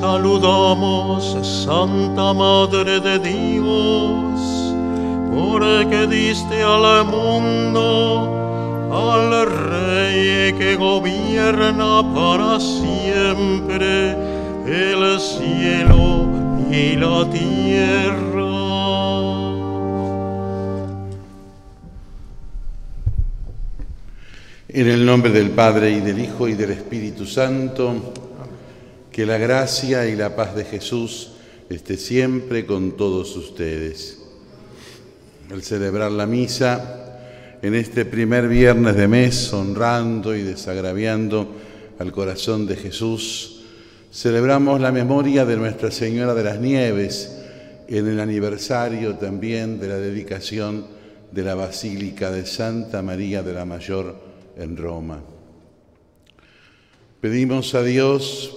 saludamos, Santa Madre de Dios, porque diste al mundo al Rey que gobierna para siempre el cielo y la tierra. En el nombre del Padre y del Hijo y del Espíritu Santo, que la gracia y la paz de Jesús esté siempre con todos ustedes. Al celebrar la misa, en este primer viernes de mes, honrando y desagraviando al corazón de Jesús, celebramos la memoria de Nuestra Señora de las Nieves en el aniversario también de la dedicación de la Basílica de Santa María de la Mayor en Roma. Pedimos a Dios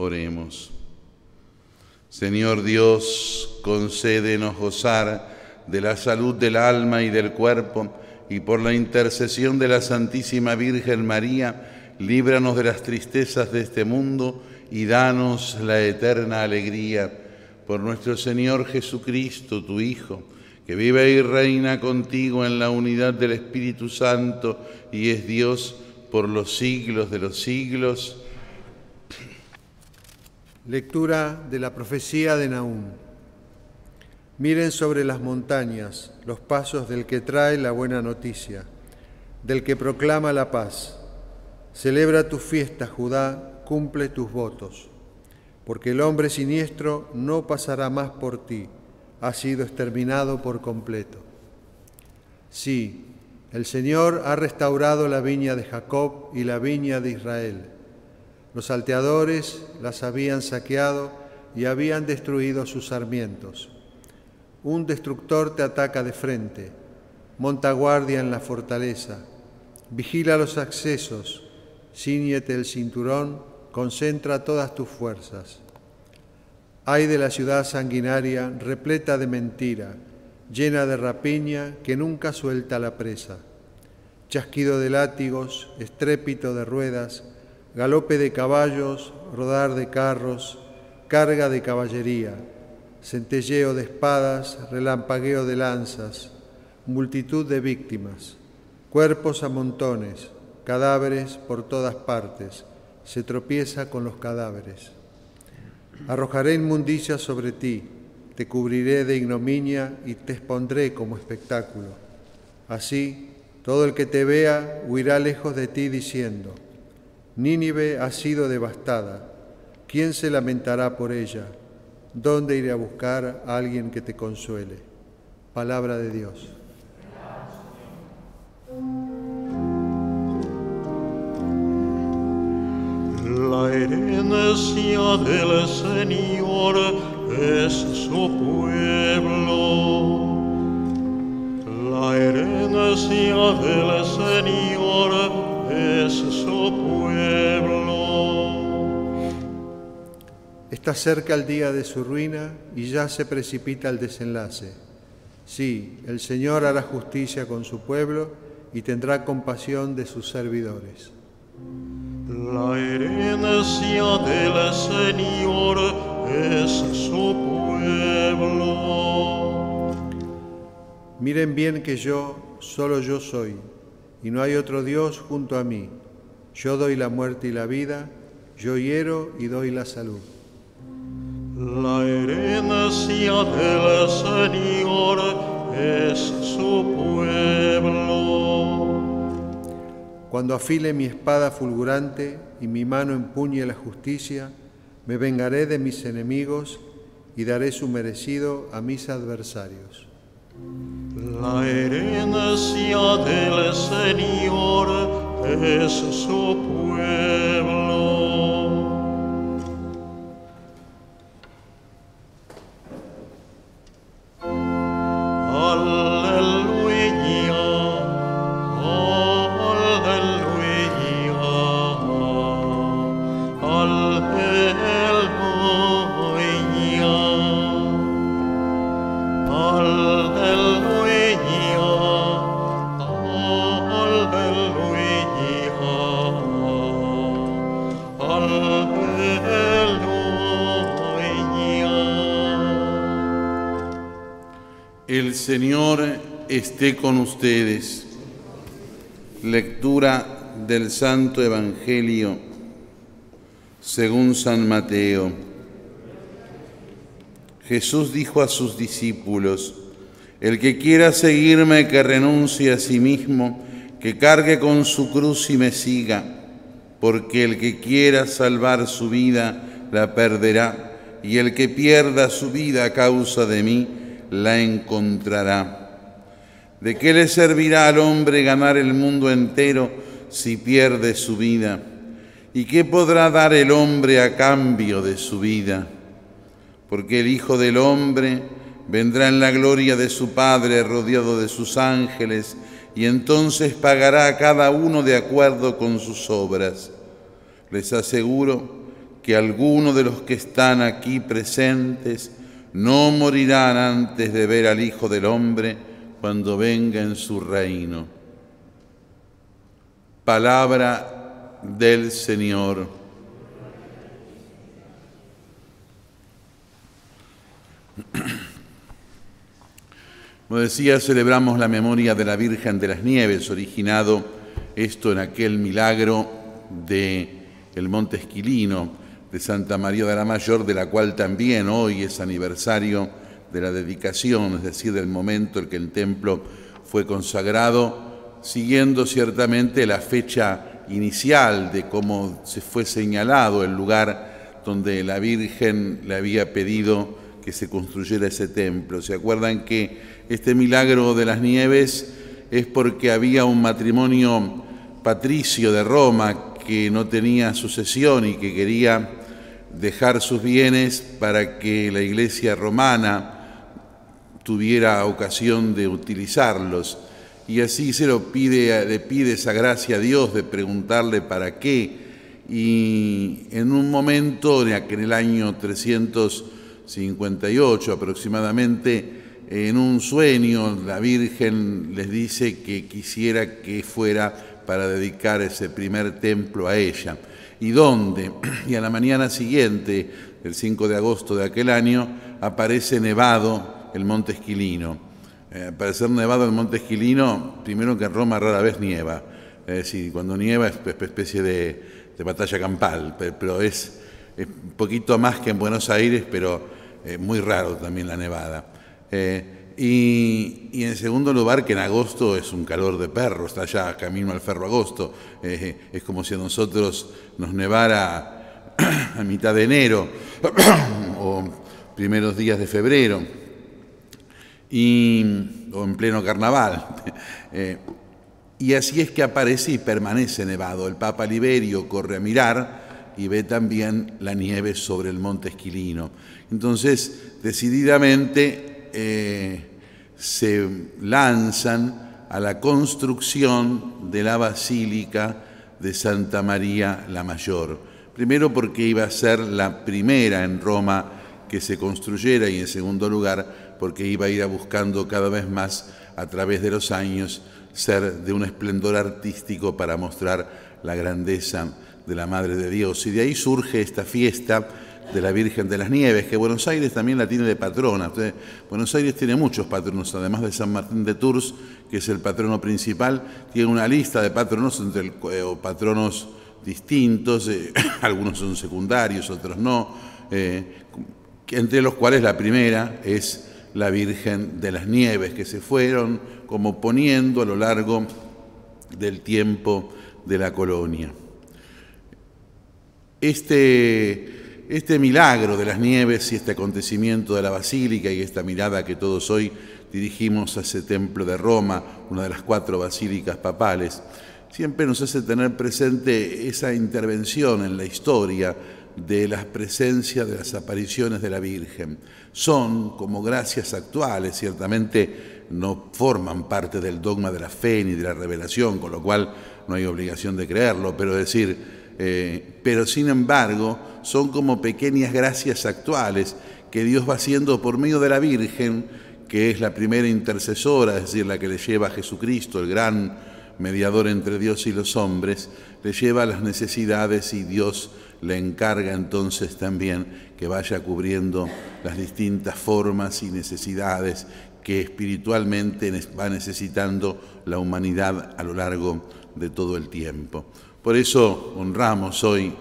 Oremos. Señor Dios, concédenos gozar de la salud del alma y del cuerpo y por la intercesión de la Santísima Virgen María, líbranos de las tristezas de este mundo y danos la eterna alegría. Por nuestro Señor Jesucristo, tu Hijo, que vive y reina contigo en la unidad del Espíritu Santo y es Dios por los siglos de los siglos. Lectura de la profecía de Nahum. Miren sobre las montañas los pasos del que trae la buena noticia, del que proclama la paz. Celebra tu fiesta, Judá, cumple tus votos, porque el hombre siniestro no pasará más por ti, ha sido exterminado por completo. Sí, el Señor ha restaurado la viña de Jacob y la viña de Israel. Los salteadores las habían saqueado y habían destruido sus sarmientos un destructor te ataca de frente, monta guardia en la fortaleza, vigila los accesos, ciñete el cinturón, concentra todas tus fuerzas. Hay de la ciudad sanguinaria, repleta de mentira, llena de rapiña, que nunca suelta la presa. Chasquido de látigos, estrépito de ruedas, galope de caballos, rodar de carros, carga de caballería centelleo de espadas, relampagueo de lanzas, multitud de víctimas, cuerpos a montones, cadáveres por todas partes, se tropieza con los cadáveres. Arrojaré inmundicia sobre ti, te cubriré de ignominia y te expondré como espectáculo. Así, todo el que te vea huirá lejos de ti diciendo, Nínive ha sido devastada, ¿quién se lamentará por ella? ¿Dónde iré a buscar a alguien que te consuele? Palabra de Dios. La herencia del Señor es su pueblo. La herencia del Señor es su pueblo. Está cerca el día de su ruina y ya se precipita el desenlace. Sí, el Señor hará justicia con su pueblo y tendrá compasión de sus servidores. La herencia del Señor es su pueblo. Miren bien que yo, solo yo soy, y no hay otro Dios junto a mí. Yo doy la muerte y la vida yo hiero y doy la salud. La herencia del Señor es su pueblo. Cuando afile mi espada fulgurante y mi mano empuñe la justicia, me vengaré de mis enemigos y daré su merecido a mis adversarios. La herencia del Señor es su pueblo. Señor esté con ustedes. Lectura del Santo Evangelio según San Mateo. Jesús dijo a sus discípulos, el que quiera seguirme, que renuncie a sí mismo, que cargue con su cruz y me siga, porque el que quiera salvar su vida, la perderá, y el que pierda su vida a causa de mí, la encontrará. ¿De qué le servirá al hombre ganar el mundo entero si pierde su vida? ¿Y qué podrá dar el hombre a cambio de su vida? Porque el Hijo del Hombre vendrá en la gloria de su Padre rodeado de sus ángeles y entonces pagará a cada uno de acuerdo con sus obras. Les aseguro que algunos de los que están aquí presentes no morirán antes de ver al Hijo del Hombre cuando venga en su reino. Palabra del Señor. Como decía, celebramos la memoria de la Virgen de las Nieves, originado esto en aquel milagro de el Monte Esquilino de Santa María de la Mayor, de la cual también hoy es aniversario de la dedicación, es decir, del momento en que el templo fue consagrado, siguiendo ciertamente la fecha inicial de cómo se fue señalado el lugar donde la Virgen le había pedido que se construyera ese templo. ¿Se acuerdan que este milagro de las nieves es porque había un matrimonio patricio de Roma que no tenía sucesión y que quería dejar sus bienes para que la iglesia romana tuviera ocasión de utilizarlos. Y así se lo pide, le pide esa gracia a Dios de preguntarle para qué. Y en un momento, en el año 358 aproximadamente, en un sueño la Virgen les dice que quisiera que fuera para dedicar ese primer templo a ella. ¿Y dónde? Y a la mañana siguiente, el 5 de agosto de aquel año, aparece nevado el Monte Esquilino. Eh, aparecer nevado el Monte Esquilino, primero que en Roma rara vez nieva. Es decir, cuando nieva es una especie de, batalla campal, pe- pero es, es un poquito más que en Buenos Aires, pero eh, muy raro también la nevada. Eh, y, en segundo lugar, que en agosto es un calor de perro, está ya camino al ferro agosto. Eh, es como si a nosotros nos nevara a mitad de enero o primeros días de febrero y, o en pleno carnaval. Eh, y así es que aparece y permanece nevado. El Papa Liberio corre a mirar y ve también la nieve sobre el monte Esquilino. Entonces, decididamente eh, se lanzan a la construcción de la Basílica de Santa María la Mayor. Primero porque iba a ser la primera en Roma que se construyera y en segundo lugar porque iba a ir buscando cada vez más a través de los años ser de un esplendor artístico para mostrar la grandeza de la Madre de Dios. Y de ahí surge esta fiesta de la Virgen de las Nieves, que Buenos Aires también la tiene de patrona. Buenos Aires tiene muchos patronos, además de San Martín de Tours, que es el patrono principal, tiene una lista de patronos entre eh, o patronos distintos, eh, algunos son secundarios, otros no, eh, entre los cuales la primera es la Virgen de las Nieves, que se fueron como poniendo a lo largo del tiempo de la colonia. Este, este milagro de las nieves y este acontecimiento de la basílica y esta mirada que todos hoy dirigimos a ese templo de Roma, una de las cuatro basílicas papales, siempre nos hace tener presente esa intervención en la historia de las presencias de las apariciones de la Virgen. Son como gracias actuales, ciertamente no forman parte del dogma de la fe ni de la revelación, con lo cual no hay obligación de creerlo, pero decir, eh, pero sin embargo son como pequeñas gracias actuales que Dios va haciendo por medio de la Virgen, que es la primera intercesora, es decir, la que le lleva a Jesucristo, el gran mediador entre Dios y los hombres, le lleva las necesidades y Dios le encarga entonces también que vaya cubriendo las distintas formas y necesidades que espiritualmente va necesitando la humanidad a lo largo de todo el tiempo. Por eso honramos hoy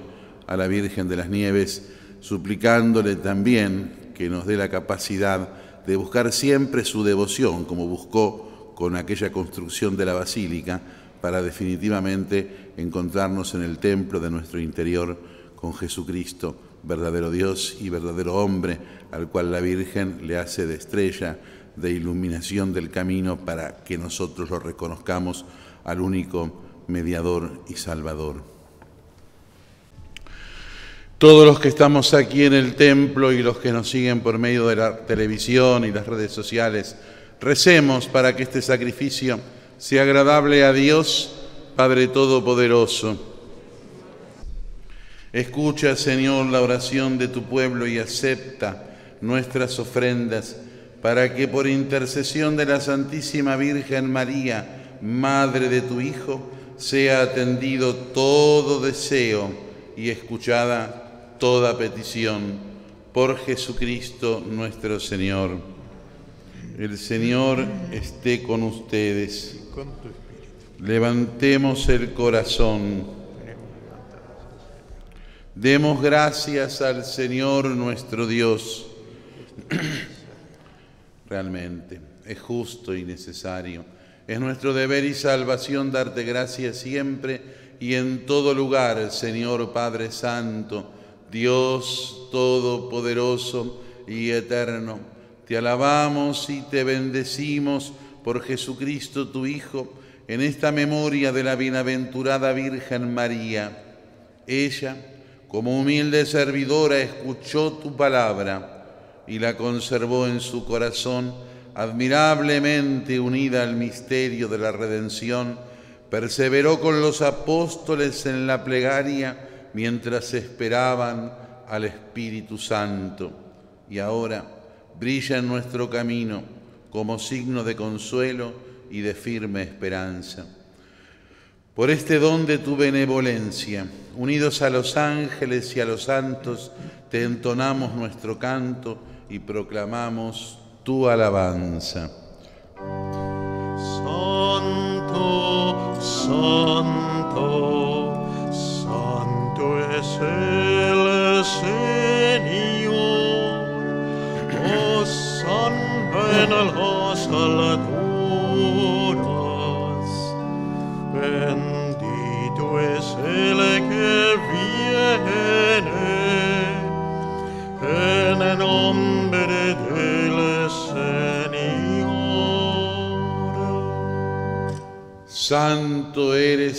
a la Virgen de las Nieves, suplicándole también que nos dé la capacidad de buscar siempre su devoción, como buscó con aquella construcción de la basílica, para definitivamente encontrarnos en el templo de nuestro interior con Jesucristo, verdadero Dios y verdadero hombre, al cual la Virgen le hace de estrella, de iluminación del camino para que nosotros lo reconozcamos al único mediador y salvador. Todos los que estamos aquí en el templo y los que nos siguen por medio de la televisión y las redes sociales, recemos para que este sacrificio sea agradable a Dios, Padre Todopoderoso Escucha, Señor, la oración de tu pueblo y acepta nuestras ofrendas para que por intercesión de la Santísima Virgen María, Madre de tu Hijo, sea atendido todo deseo y escuchada toda petición. Por Jesucristo nuestro Señor. El Señor esté con ustedes. Levantemos el corazón. Demos gracias al Señor nuestro Dios. Realmente es justo y necesario. Es nuestro deber y salvación darte gracias siempre y en todo lugar, Señor Padre Santo, Dios Todopoderoso y Eterno. Te alabamos y te bendecimos por Jesucristo tu Hijo, en esta memoria de la bienaventurada Virgen María. Ella, como humilde servidora escuchó tu palabra y la conservó en su corazón, admirablemente unida al misterio de la redención, perseveró con los apóstoles en la plegaria mientras esperaban al Espíritu Santo. Y ahora brilla en nuestro camino como signo de consuelo y de firme esperanza. Por este don de tu benevolencia, unidos a los ángeles y a los santos, te entonamos nuestro canto y proclamamos tu alabanza. Santo, santo, santo es el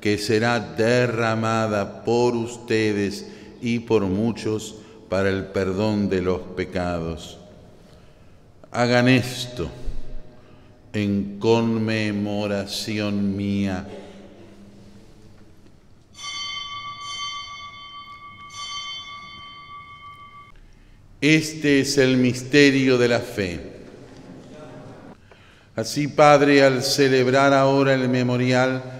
que será derramada por ustedes y por muchos para el perdón de los pecados. Hagan esto en conmemoración mía. Este es el misterio de la fe. Así, Padre, al celebrar ahora el memorial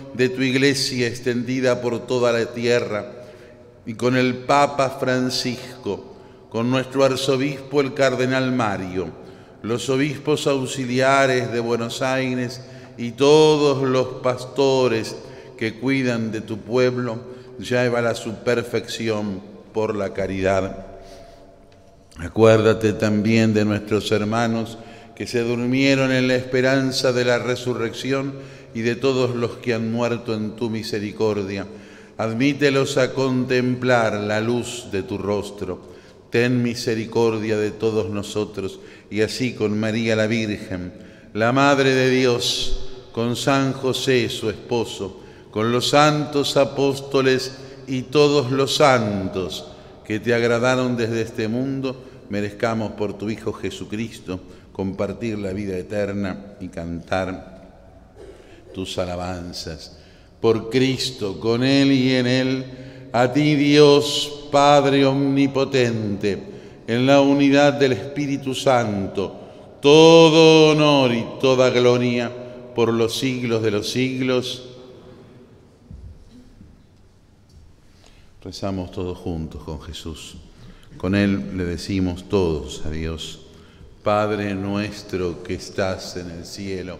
de tu iglesia extendida por toda la tierra y con el Papa Francisco, con nuestro arzobispo el Cardenal Mario, los obispos auxiliares de Buenos Aires y todos los pastores que cuidan de tu pueblo, lleva a su perfección por la caridad. Acuérdate también de nuestros hermanos que se durmieron en la esperanza de la resurrección y de todos los que han muerto en tu misericordia. Admítelos a contemplar la luz de tu rostro. Ten misericordia de todos nosotros y así con María la Virgen, la Madre de Dios, con San José su esposo, con los santos apóstoles y todos los santos que te agradaron desde este mundo, merezcamos por tu Hijo Jesucristo compartir la vida eterna y cantar tus alabanzas. Por Cristo, con Él y en Él, a ti Dios Padre Omnipotente, en la unidad del Espíritu Santo, todo honor y toda gloria por los siglos de los siglos. Rezamos todos juntos con Jesús. Con Él le decimos todos a Dios, Padre nuestro que estás en el cielo,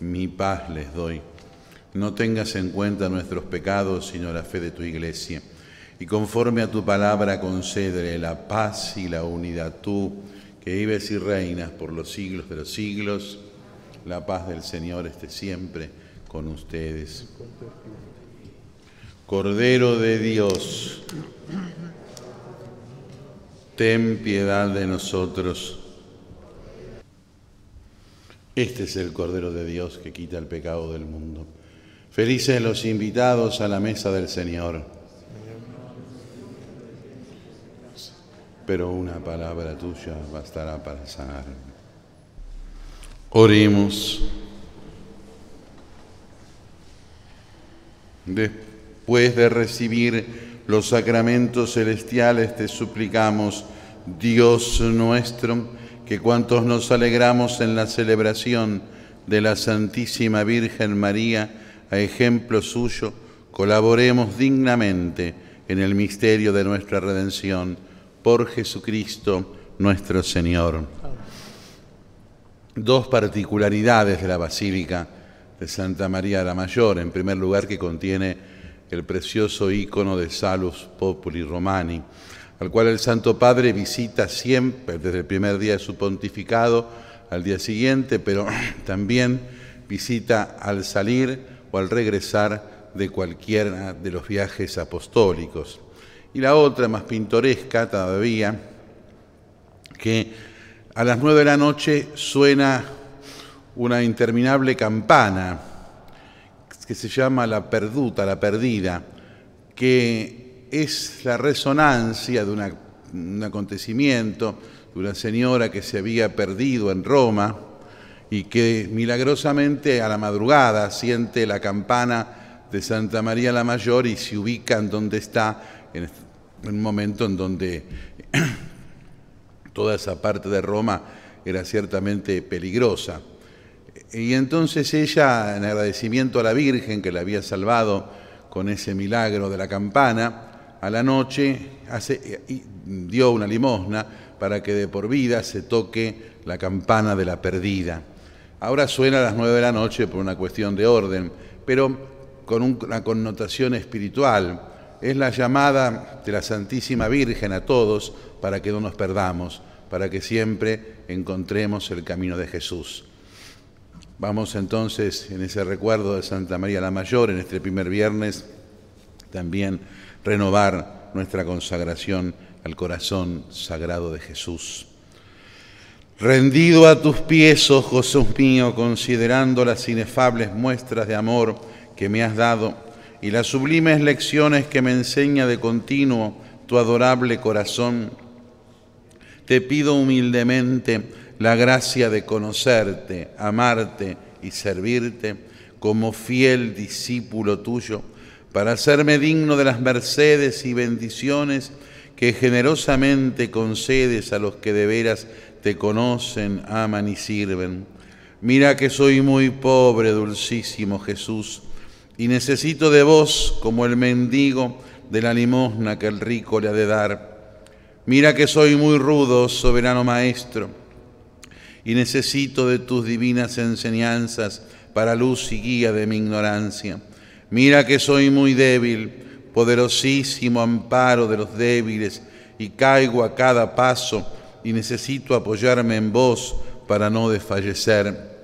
mi paz les doy. No tengas en cuenta nuestros pecados, sino la fe de tu iglesia. Y conforme a tu palabra, concédele la paz y la unidad. Tú, que vives y reinas por los siglos de los siglos, la paz del Señor esté siempre con ustedes. Cordero de Dios ten piedad de nosotros. Este es el Cordero de Dios que quita el pecado del mundo. Felices los invitados a la mesa del Señor. Pero una palabra tuya bastará para sanar. Oremos. Después de recibir los sacramentos celestiales te suplicamos, Dios nuestro, que cuantos nos alegramos en la celebración de la Santísima Virgen María, a ejemplo suyo, colaboremos dignamente en el misterio de nuestra redención por Jesucristo nuestro Señor. Dos particularidades de la Basílica de Santa María la Mayor. En primer lugar, que contiene el precioso ícono de Salus Populi Romani, al cual el Santo Padre visita siempre, desde el primer día de su pontificado al día siguiente, pero también visita al salir o al regresar de cualquiera de los viajes apostólicos. Y la otra, más pintoresca todavía, que a las nueve de la noche suena una interminable campana que se llama la perduta, la perdida, que es la resonancia de un acontecimiento, de una señora que se había perdido en Roma y que milagrosamente a la madrugada siente la campana de Santa María la Mayor y se ubica en donde está, en un momento en donde toda esa parte de Roma era ciertamente peligrosa. Y entonces ella, en agradecimiento a la Virgen que la había salvado con ese milagro de la campana, a la noche dio una limosna para que de por vida se toque la campana de la perdida. Ahora suena a las nueve de la noche por una cuestión de orden, pero con una connotación espiritual. Es la llamada de la Santísima Virgen a todos para que no nos perdamos, para que siempre encontremos el camino de Jesús. Vamos entonces en ese recuerdo de Santa María la Mayor, en este primer viernes, también renovar nuestra consagración al corazón sagrado de Jesús. Rendido a tus pies, oh Jesús mío, considerando las inefables muestras de amor que me has dado y las sublimes lecciones que me enseña de continuo tu adorable corazón, te pido humildemente la gracia de conocerte, amarte y servirte como fiel discípulo tuyo, para hacerme digno de las mercedes y bendiciones que generosamente concedes a los que de veras te conocen, aman y sirven. Mira que soy muy pobre, dulcísimo Jesús, y necesito de vos como el mendigo de la limosna que el rico le ha de dar Mira que soy muy rudo, soberano Maestro, y necesito de tus divinas enseñanzas para luz y guía de mi ignorancia. Mira que soy muy débil, poderosísimo amparo de los débiles, y caigo a cada paso, y necesito apoyarme en vos para no desfallecer.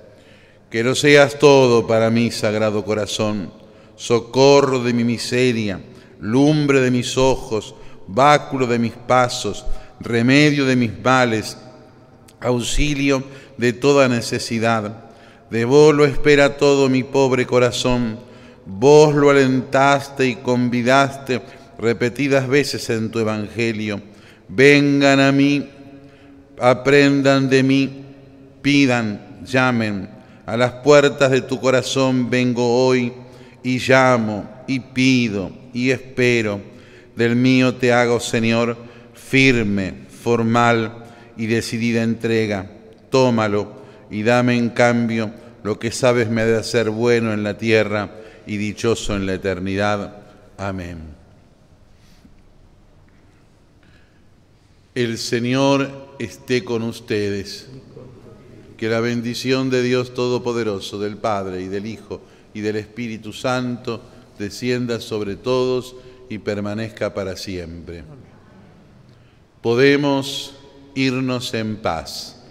Que lo seas todo para mí, Sagrado Corazón, socorro de mi miseria, lumbre de mis ojos, báculo de mis pasos, remedio de mis males, auxilio de toda necesidad. De vos lo espera todo mi pobre corazón. Vos lo alentaste y convidaste repetidas veces en tu Evangelio. Vengan a mí, aprendan de mí, pidan, llamen. A las puertas de tu corazón vengo hoy y llamo y pido y espero del mío te hago, Señor, firme, formal y decidida entrega. Tómalo y dame en cambio lo que sabes me ha de hacer bueno en la tierra y dichoso en la eternidad. Amén. El Señor esté con ustedes. Que la bendición de Dios Todopoderoso, del Padre y del Hijo y del Espíritu Santo, descienda sobre todos y permanezca para siempre. Podemos irnos en paz.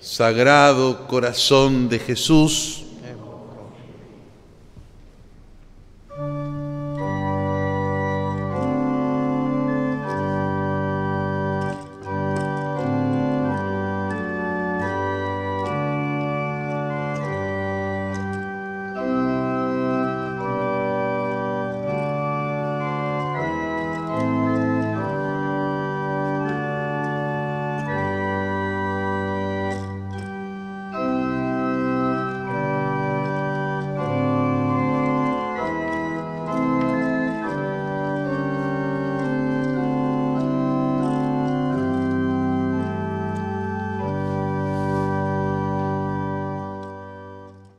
Sagrado corazón de Jesús,